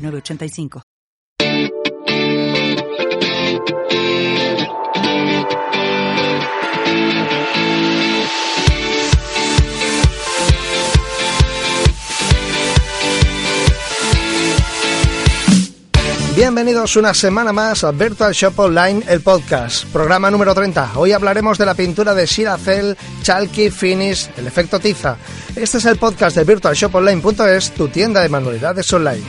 985. Bienvenidos una semana más a Virtual Shop Online, el podcast, programa número 30. Hoy hablaremos de la pintura de Shiracel Chalky Finish, el efecto tiza. Este es el podcast de virtualshoponline.es, tu tienda de manualidades online.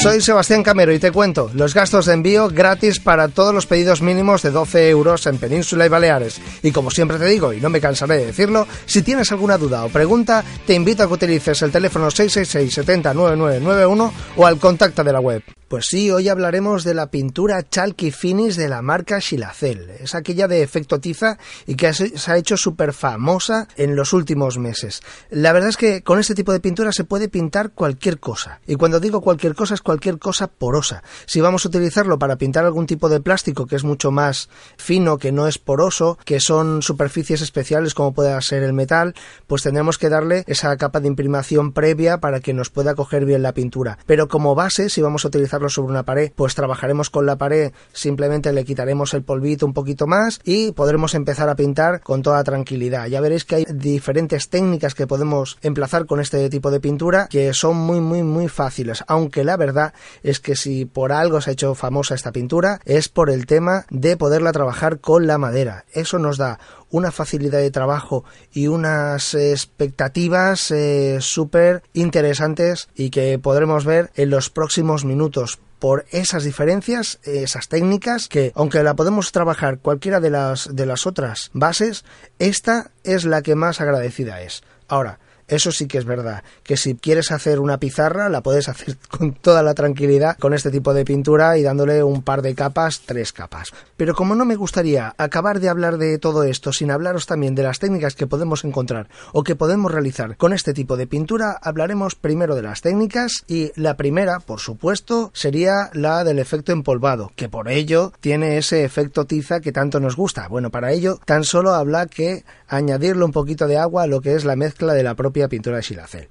Soy Sebastián Camero y te cuento los gastos de envío gratis para todos los pedidos mínimos de 12 euros en Península y Baleares. Y como siempre te digo, y no me cansaré de decirlo, si tienes alguna duda o pregunta, te invito a que utilices el teléfono 666 70 9991 o al contacto de la web. Pues sí, hoy hablaremos de la pintura Chalky Finish de la marca Shilacel. Es aquella de efecto tiza y que se ha hecho súper famosa en los últimos meses. La verdad es que con este tipo de pintura se puede pintar cualquier cosa. Y cuando digo cualquier cosa es cualquier cosa porosa. Si vamos a utilizarlo para pintar algún tipo de plástico que es mucho más fino, que no es poroso, que son superficies especiales como pueda ser el metal, pues tendremos que darle esa capa de imprimación previa para que nos pueda coger bien la pintura. Pero como base, si vamos a utilizar sobre una pared, pues trabajaremos con la pared, simplemente le quitaremos el polvito un poquito más y podremos empezar a pintar con toda tranquilidad. Ya veréis que hay diferentes técnicas que podemos emplazar con este tipo de pintura que son muy muy muy fáciles, aunque la verdad es que si por algo se ha hecho famosa esta pintura es por el tema de poderla trabajar con la madera. Eso nos da una facilidad de trabajo y unas expectativas eh, súper interesantes y que podremos ver en los próximos minutos por esas diferencias, esas técnicas, que aunque la podemos trabajar cualquiera de las, de las otras bases, esta es la que más agradecida es. Ahora, eso sí que es verdad, que si quieres hacer una pizarra la puedes hacer con toda la tranquilidad con este tipo de pintura y dándole un par de capas, tres capas. Pero como no me gustaría acabar de hablar de todo esto sin hablaros también de las técnicas que podemos encontrar o que podemos realizar con este tipo de pintura, hablaremos primero de las técnicas y la primera, por supuesto, sería la del efecto empolvado, que por ello tiene ese efecto tiza que tanto nos gusta. Bueno, para ello tan solo habla que añadirle un poquito de agua a lo que es la mezcla de la propia pintura de Silacel.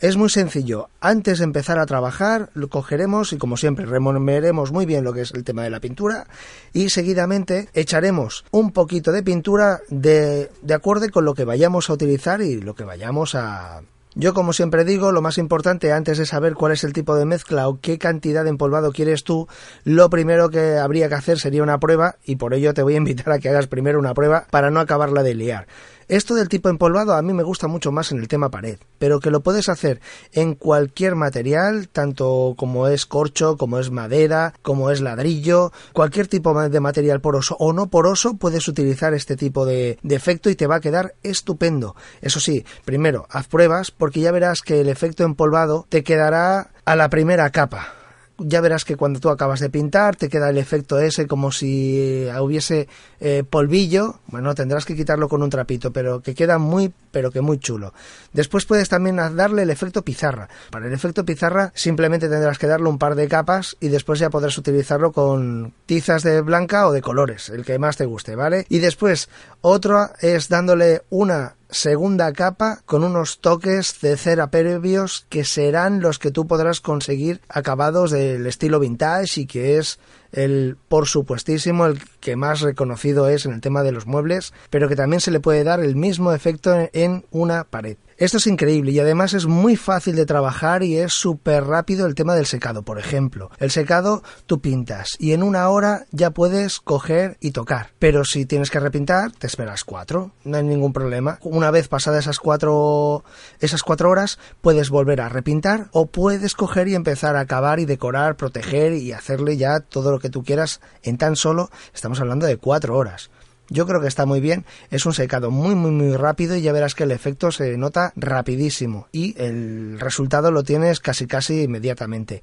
Es muy sencillo. Antes de empezar a trabajar, lo cogeremos y como siempre removeremos muy bien lo que es el tema de la pintura y seguidamente echaremos un poquito de pintura de, de acuerdo con lo que vayamos a utilizar y lo que vayamos a, yo, como siempre digo, lo más importante antes de saber cuál es el tipo de mezcla o qué cantidad de empolvado quieres tú, lo primero que habría que hacer sería una prueba y por ello te voy a invitar a que hagas primero una prueba para no acabarla de liar. Esto del tipo empolvado a mí me gusta mucho más en el tema pared, pero que lo puedes hacer en cualquier material, tanto como es corcho, como es madera, como es ladrillo, cualquier tipo de material poroso o no poroso, puedes utilizar este tipo de, efecto y te va a quedar estupendo. Eso sí, primero haz pruebas porque ya verás que el efecto empolvado te quedará a la primera capa ya verás que cuando tú acabas de pintar te queda el efecto ese como si hubiese eh, polvillo. Bueno, tendrás que quitarlo con un trapito, pero que queda muy, pero que muy chulo. Después puedes también darle el efecto pizarra. Para el efecto pizarra simplemente tendrás que darle un par de capas y después ya podrás utilizarlo con tizas de blanca o de colores, el que más te guste, ¿vale? Y después otra es dándole una segunda capa con unos toques de cera previos que serán los que tú podrás conseguir acabados del estilo vintage y que es el por supuestísimo el que más reconocido es en el tema de los muebles, pero que también se le puede dar el mismo efecto en una pared. Esto es increíble y además es muy fácil de trabajar y es súper rápido el tema del secado. Por ejemplo, el secado tú pintas y en una hora ya puedes coger y tocar. Pero si tienes que repintar, te esperas cuatro. No hay ningún problema. Una vez pasadas esas cuatro, esas cuatro horas, puedes volver a repintar o puedes coger y empezar a acabar y decorar, proteger y hacerle ya todo lo que tú quieras en tan solo, estamos hablando de cuatro horas. Yo creo que está muy bien, es un secado muy muy muy rápido y ya verás que el efecto se nota rapidísimo y el resultado lo tienes casi casi inmediatamente.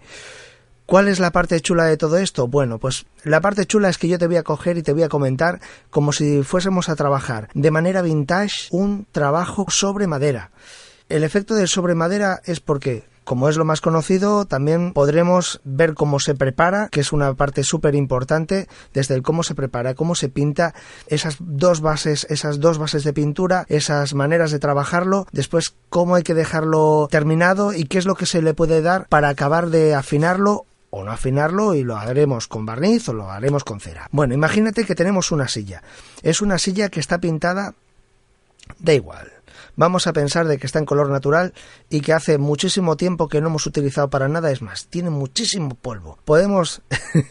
¿Cuál es la parte chula de todo esto? Bueno, pues la parte chula es que yo te voy a coger y te voy a comentar como si fuésemos a trabajar de manera vintage un trabajo sobre madera. El efecto del sobre madera es porque como es lo más conocido, también podremos ver cómo se prepara, que es una parte súper importante, desde el cómo se prepara, cómo se pinta, esas dos bases, esas dos bases de pintura, esas maneras de trabajarlo, después cómo hay que dejarlo terminado y qué es lo que se le puede dar para acabar de afinarlo o no afinarlo y lo haremos con barniz o lo haremos con cera. Bueno, imagínate que tenemos una silla. Es una silla que está pintada da igual vamos a pensar de que está en color natural y que hace muchísimo tiempo que no hemos utilizado para nada, es más, tiene muchísimo polvo. Podemos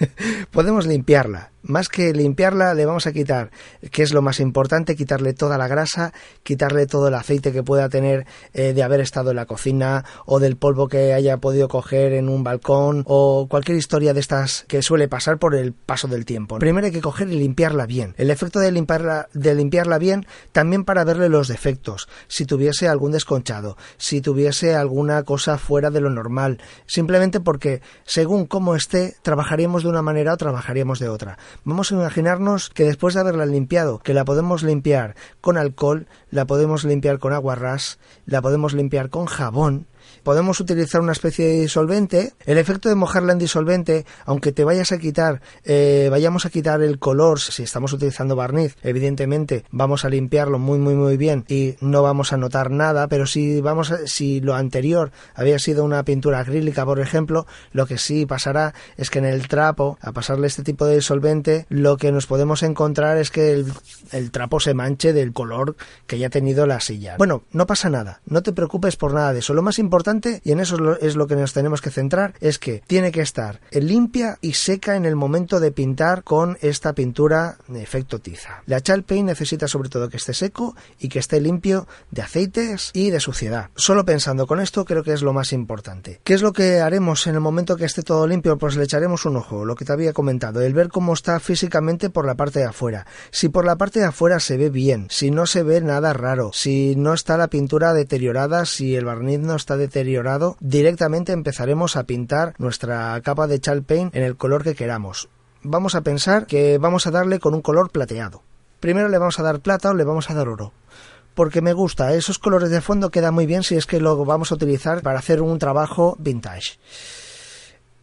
podemos limpiarla más que limpiarla, le vamos a quitar, que es lo más importante, quitarle toda la grasa, quitarle todo el aceite que pueda tener eh, de haber estado en la cocina o del polvo que haya podido coger en un balcón o cualquier historia de estas que suele pasar por el paso del tiempo. Primero hay que coger y limpiarla bien. El efecto de limpiarla, de limpiarla bien también para verle los defectos, si tuviese algún desconchado, si tuviese alguna cosa fuera de lo normal, simplemente porque según cómo esté, trabajaríamos de una manera o trabajaríamos de otra. Vamos a imaginarnos que después de haberla limpiado, que la podemos limpiar con alcohol, la podemos limpiar con agua ras, la podemos limpiar con jabón, podemos utilizar una especie de disolvente. El efecto de mojarla en disolvente, aunque te vayas a quitar, eh, vayamos a quitar el color, si estamos utilizando barniz, evidentemente vamos a limpiarlo muy muy muy bien y no vamos a notar nada, pero si vamos a, si lo anterior había sido una pintura acrílica, por ejemplo, lo que sí pasará es que en el trapo, a pasarle este tipo de disolvente, lo que nos podemos encontrar es que el, el trapo se manche del color que haya tenido la silla. Bueno, no pasa nada, no te preocupes por nada de eso. Lo más importante y en eso es lo que nos tenemos que centrar, es que tiene que estar limpia y seca en el momento de pintar con esta pintura de efecto tiza. La chal paint necesita sobre todo que esté seco y que esté limpio de aceites y de suciedad. Solo pensando con esto creo que es lo más importante. ¿Qué es lo que haremos en el momento que esté todo limpio? Pues le echaremos un ojo, lo que te había comentado, el ver cómo está físicamente por la parte de afuera. Si por la parte de afuera se ve bien, si no se ve nada raro, si no está la pintura deteriorada, si el barniz no está deteriorado, directamente empezaremos a pintar nuestra capa de chal paint en el color que queramos. Vamos a pensar que vamos a darle con un color plateado. Primero le vamos a dar plata o le vamos a dar oro porque me gusta. Esos colores de fondo quedan muy bien si es que lo vamos a utilizar para hacer un trabajo vintage.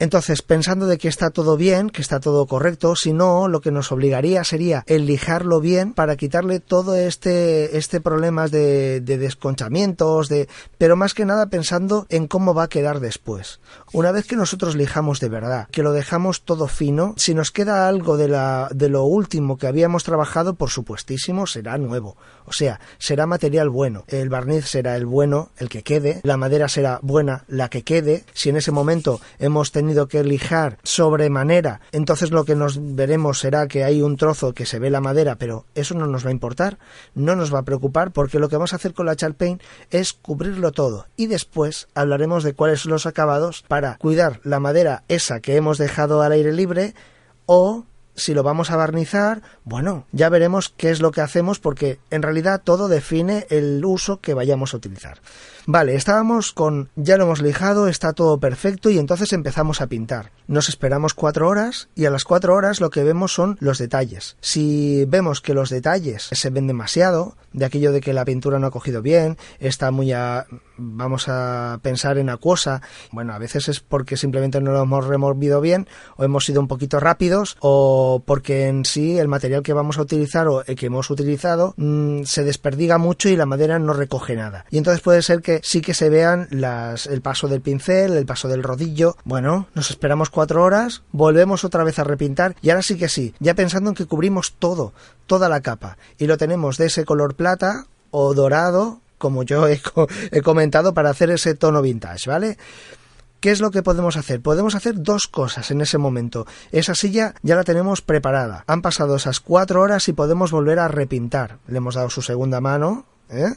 Entonces, pensando de que está todo bien, que está todo correcto, si no, lo que nos obligaría sería el lijarlo bien para quitarle todo este, este problemas de, de desconchamientos, de, pero más que nada pensando en cómo va a quedar después. Una vez que nosotros lijamos de verdad, que lo dejamos todo fino, si nos queda algo de, la, de lo último que habíamos trabajado, por supuestísimo, será nuevo. O sea, será material bueno. El barniz será el bueno, el que quede. La madera será buena, la que quede. Si en ese momento hemos tenido que lijar sobremanera, entonces lo que nos veremos será que hay un trozo que se ve la madera, pero eso no nos va a importar, no nos va a preocupar, porque lo que vamos a hacer con la chalpain es cubrirlo todo y después hablaremos de cuáles son los acabados para cuidar la madera esa que hemos dejado al aire libre o si lo vamos a barnizar, bueno, ya veremos qué es lo que hacemos porque en realidad todo define el uso que vayamos a utilizar. Vale, estábamos con ya lo hemos lijado, está todo perfecto y entonces empezamos a pintar. Nos esperamos cuatro horas y a las cuatro horas lo que vemos son los detalles. Si vemos que los detalles se ven demasiado, de aquello de que la pintura no ha cogido bien, está muy a, vamos a pensar en acuosa, bueno, a veces es porque simplemente no lo hemos removido bien o hemos sido un poquito rápidos o porque en sí el material que vamos a utilizar o el que hemos utilizado mm, se desperdiga mucho y la madera no recoge nada. Y entonces puede ser que sí que se vean las, el paso del pincel, el paso del rodillo. Bueno, nos esperamos cuatro horas, volvemos otra vez a repintar y ahora sí que sí, ya pensando en que cubrimos todo, toda la capa y lo tenemos de ese color plata o dorado, como yo he, he comentado, para hacer ese tono vintage, ¿vale? ¿Qué es lo que podemos hacer? Podemos hacer dos cosas en ese momento. Esa silla ya la tenemos preparada. Han pasado esas cuatro horas y podemos volver a repintar. Le hemos dado su segunda mano, ¿eh?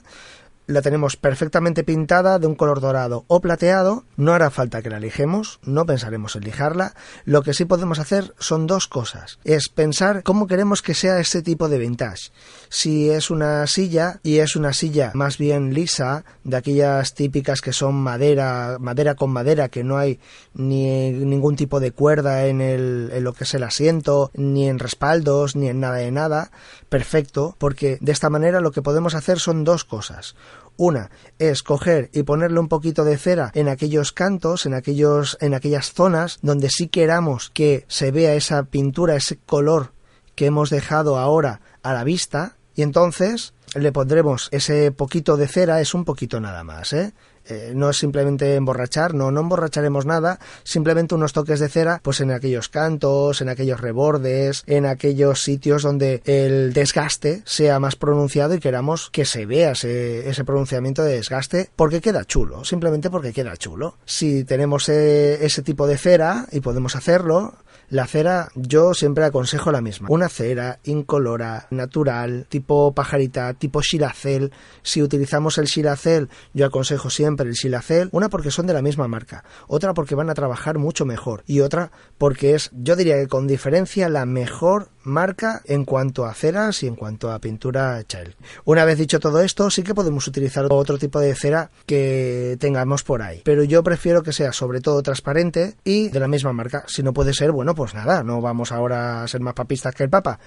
La tenemos perfectamente pintada de un color dorado o plateado, no hará falta que la lijemos, no pensaremos en lijarla, lo que sí podemos hacer son dos cosas, es pensar cómo queremos que sea este tipo de vintage. Si es una silla y es una silla más bien lisa, de aquellas típicas que son madera, madera con madera, que no hay ni ningún tipo de cuerda en, el, en lo que es el asiento, ni en respaldos, ni en nada de nada, perfecto, porque de esta manera lo que podemos hacer son dos cosas. Una es coger y ponerle un poquito de cera en aquellos cantos, en aquellos, en aquellas zonas donde sí queramos que se vea esa pintura, ese color que hemos dejado ahora a la vista, y entonces le pondremos ese poquito de cera, es un poquito nada más, ¿eh? Eh, no es simplemente emborrachar, no, no emborracharemos nada, simplemente unos toques de cera, pues en aquellos cantos, en aquellos rebordes, en aquellos sitios donde el desgaste sea más pronunciado y queramos que se vea ese, ese pronunciamiento de desgaste, porque queda chulo, simplemente porque queda chulo. Si tenemos eh, ese tipo de cera y podemos hacerlo, la cera yo siempre aconsejo la misma. Una cera incolora, natural, tipo pajarita, tipo shiracel. Si utilizamos el shiracel, yo aconsejo siempre el shiracel. Una porque son de la misma marca, otra porque van a trabajar mucho mejor y otra porque es, yo diría que con diferencia, la mejor marca en cuanto a ceras y en cuanto a pintura Child. Una vez dicho todo esto, sí que podemos utilizar otro tipo de cera que tengamos por ahí, pero yo prefiero que sea sobre todo transparente y de la misma marca. Si no puede ser, bueno, pues nada, no vamos ahora a ser más papistas que el Papa.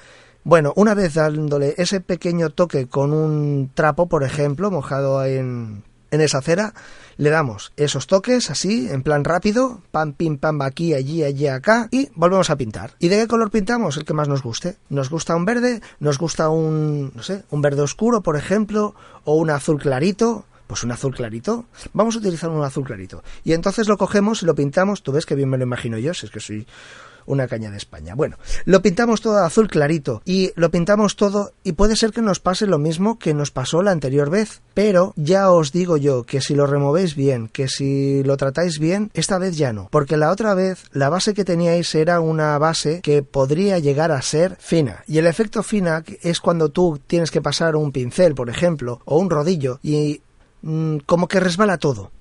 Bueno, una vez dándole ese pequeño toque con un trapo, por ejemplo, mojado en, en esa cera, le damos esos toques así, en plan rápido, pam, pim, pam, aquí, allí, allí, acá, y volvemos a pintar. ¿Y de qué color pintamos? El que más nos guste. ¿Nos gusta un verde? ¿Nos gusta un, no sé, un verde oscuro, por ejemplo? ¿O un azul clarito? Pues un azul clarito. Vamos a utilizar un azul clarito. Y entonces lo cogemos y lo pintamos. Tú ves que bien me lo imagino yo, si es que soy una caña de España. Bueno, lo pintamos todo azul clarito y lo pintamos todo y puede ser que nos pase lo mismo que nos pasó la anterior vez, pero ya os digo yo que si lo removéis bien, que si lo tratáis bien, esta vez ya no, porque la otra vez la base que teníais era una base que podría llegar a ser fina y el efecto fina es cuando tú tienes que pasar un pincel, por ejemplo, o un rodillo y Mm, como que resbala todo.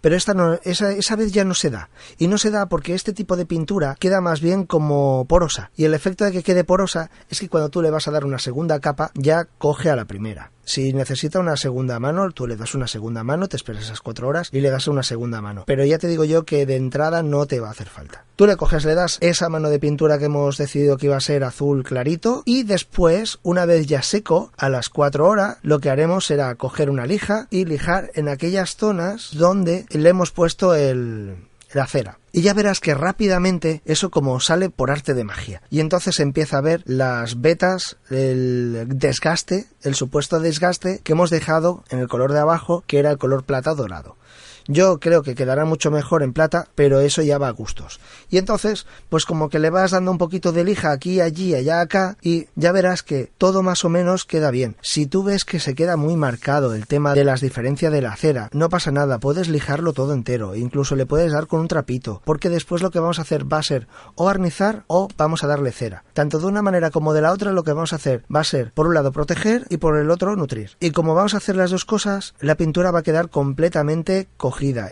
Pero esta, no, esa, esa vez ya no se da. Y no se da porque este tipo de pintura queda más bien como porosa. Y el efecto de que quede porosa es que cuando tú le vas a dar una segunda capa ya coge a la primera. Si necesita una segunda mano, tú le das una segunda mano, te esperas esas cuatro horas y le das una segunda mano. Pero ya te digo yo que de entrada no te va a hacer falta. Tú le coges, le das esa mano de pintura que hemos decidido que iba a ser azul clarito y después, una vez ya seco, a las cuatro horas, lo que haremos será coger una lija y lijar en aquellas zonas donde le hemos puesto el, la cera. Y ya verás que rápidamente eso como sale por arte de magia. Y entonces empieza a ver las vetas, el desgaste, el supuesto desgaste que hemos dejado en el color de abajo, que era el color plata dorado. Yo creo que quedará mucho mejor en plata, pero eso ya va a gustos. Y entonces, pues como que le vas dando un poquito de lija aquí, allí, allá, acá, y ya verás que todo más o menos queda bien. Si tú ves que se queda muy marcado el tema de las diferencias de la cera, no pasa nada, puedes lijarlo todo entero, incluso le puedes dar con un trapito, porque después lo que vamos a hacer va a ser o barnizar o vamos a darle cera. Tanto de una manera como de la otra, lo que vamos a hacer va a ser, por un lado, proteger y por el otro, nutrir. Y como vamos a hacer las dos cosas, la pintura va a quedar completamente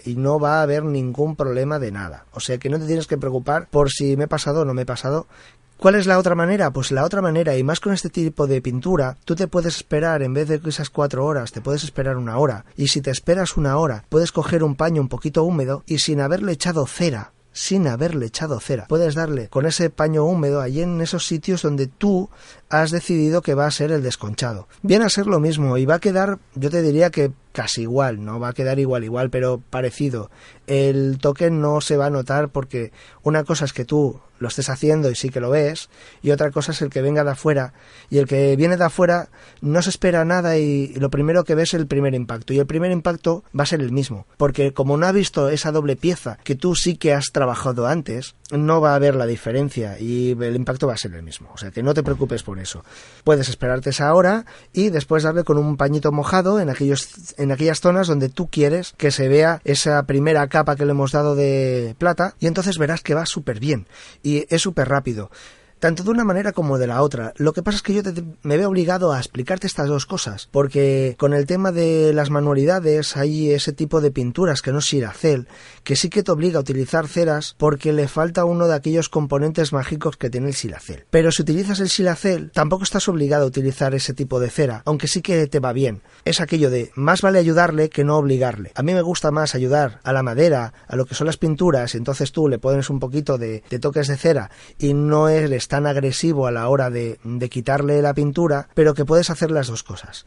y no va a haber ningún problema de nada. O sea que no te tienes que preocupar por si me he pasado o no me he pasado. ¿Cuál es la otra manera? Pues la otra manera, y más con este tipo de pintura, tú te puedes esperar, en vez de esas cuatro horas, te puedes esperar una hora. Y si te esperas una hora, puedes coger un paño un poquito húmedo y sin haberle echado cera, sin haberle echado cera. Puedes darle con ese paño húmedo allí en esos sitios donde tú has decidido que va a ser el desconchado. Viene a ser lo mismo y va a quedar, yo te diría que casi igual, no va a quedar igual, igual, pero parecido. El toque no se va a notar porque una cosa es que tú lo estés haciendo y sí que lo ves, y otra cosa es el que venga de afuera, y el que viene de afuera no se espera nada y lo primero que ves es el primer impacto, y el primer impacto va a ser el mismo, porque como no ha visto esa doble pieza que tú sí que has trabajado antes, no va a haber la diferencia y el impacto va a ser el mismo, o sea que no te preocupes por eso. Puedes esperarte esa hora y después darle con un pañito mojado en aquellos en aquellas zonas donde tú quieres que se vea esa primera capa que le hemos dado de plata y entonces verás que va súper bien y es súper rápido. Tanto de una manera como de la otra. Lo que pasa es que yo me veo obligado a explicarte estas dos cosas, porque con el tema de las manualidades hay ese tipo de pinturas que no es Siracel, que sí que te obliga a utilizar ceras porque le falta uno de aquellos componentes mágicos que tiene el silacel. Pero si utilizas el silacel, tampoco estás obligado a utilizar ese tipo de cera, aunque sí que te va bien. Es aquello de más vale ayudarle que no obligarle. A mí me gusta más ayudar a la madera, a lo que son las pinturas, entonces tú le pones un poquito de, de toques de cera y no eres tan agresivo a la hora de, quitarle la pintura, pero que puedes hacer las dos cosas.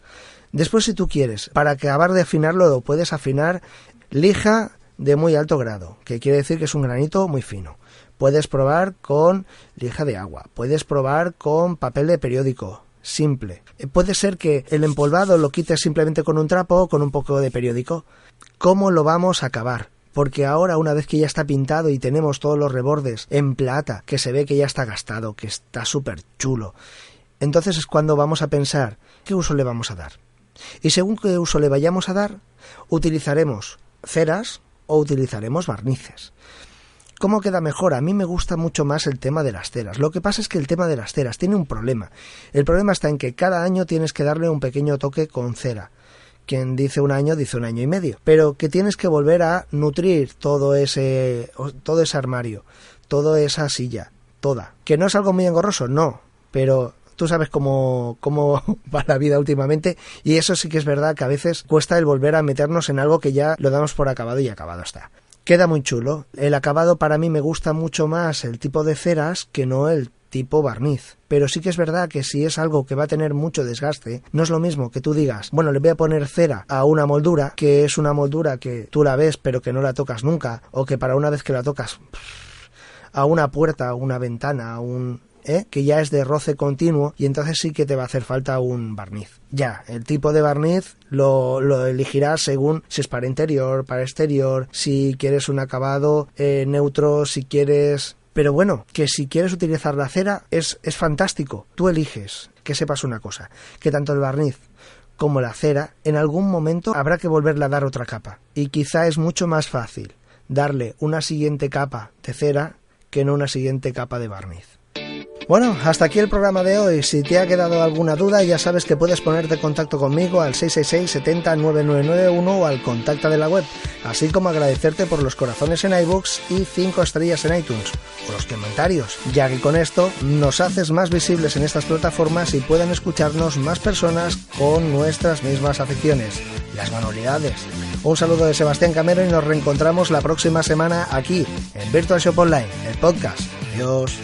Después, si tú quieres, para acabar de afinarlo, lo puedes afinar lija de muy alto grado, que quiere decir que es un granito muy fino. Puedes probar con lija de agua, puedes probar con papel de periódico, simple. Eh, puede ser que el empolvado lo quites simplemente con un trapo o con un poco de periódico. ¿Cómo lo vamos a acabar? Porque ahora una vez que ya está pintado y tenemos todos los rebordes en plata, que se ve que ya está gastado, que está súper chulo, entonces es cuando vamos a pensar qué uso le vamos a dar. Y según qué uso le vayamos a dar, utilizaremos ceras o utilizaremos barnices. ¿Cómo queda mejor? A mí me gusta mucho más el tema de las ceras. Lo que pasa es que el tema de las ceras tiene un problema. El problema está en que cada año tienes que darle un pequeño toque con cera quien dice un año dice un año y medio, pero que tienes que volver a nutrir todo ese todo ese armario, toda esa silla, toda. Que no es algo muy engorroso, no, pero tú sabes cómo, cómo va la vida últimamente y eso sí que es verdad que a veces cuesta el volver a meternos en algo que ya lo damos por acabado y acabado está. Queda muy chulo. El acabado para mí me gusta mucho más el tipo de ceras que no el tipo barniz. Pero sí que es verdad que si es algo que va a tener mucho desgaste, no es lo mismo que tú digas, bueno, le voy a poner cera a una moldura, que es una moldura que tú la ves pero que no la tocas nunca, o que para una vez que la tocas a una puerta, a una ventana, a un ¿eh? que ya es de roce continuo y entonces sí que te va a hacer falta un barniz. Ya, el tipo de barniz lo, lo elegirás según si es para interior, para exterior, si quieres un acabado eh, neutro, si quieres pero bueno, que si quieres utilizar la cera es, es fantástico. Tú eliges. Que sepas una cosa, que tanto el barniz como la cera, en algún momento habrá que volverle a dar otra capa. Y quizá es mucho más fácil darle una siguiente capa de cera que no una siguiente capa de barniz. Bueno, hasta aquí el programa de hoy. Si te ha quedado alguna duda, ya sabes que puedes ponerte en contacto conmigo al 666 70 9991 o al contacto de la web, así como agradecerte por los corazones en iBooks y 5 estrellas en iTunes o los comentarios, ya que con esto nos haces más visibles en estas plataformas y pueden escucharnos más personas con nuestras mismas aficiones, las manualidades. Un saludo de Sebastián Camero y nos reencontramos la próxima semana aquí en Virtual Shop Online, el podcast. Adiós.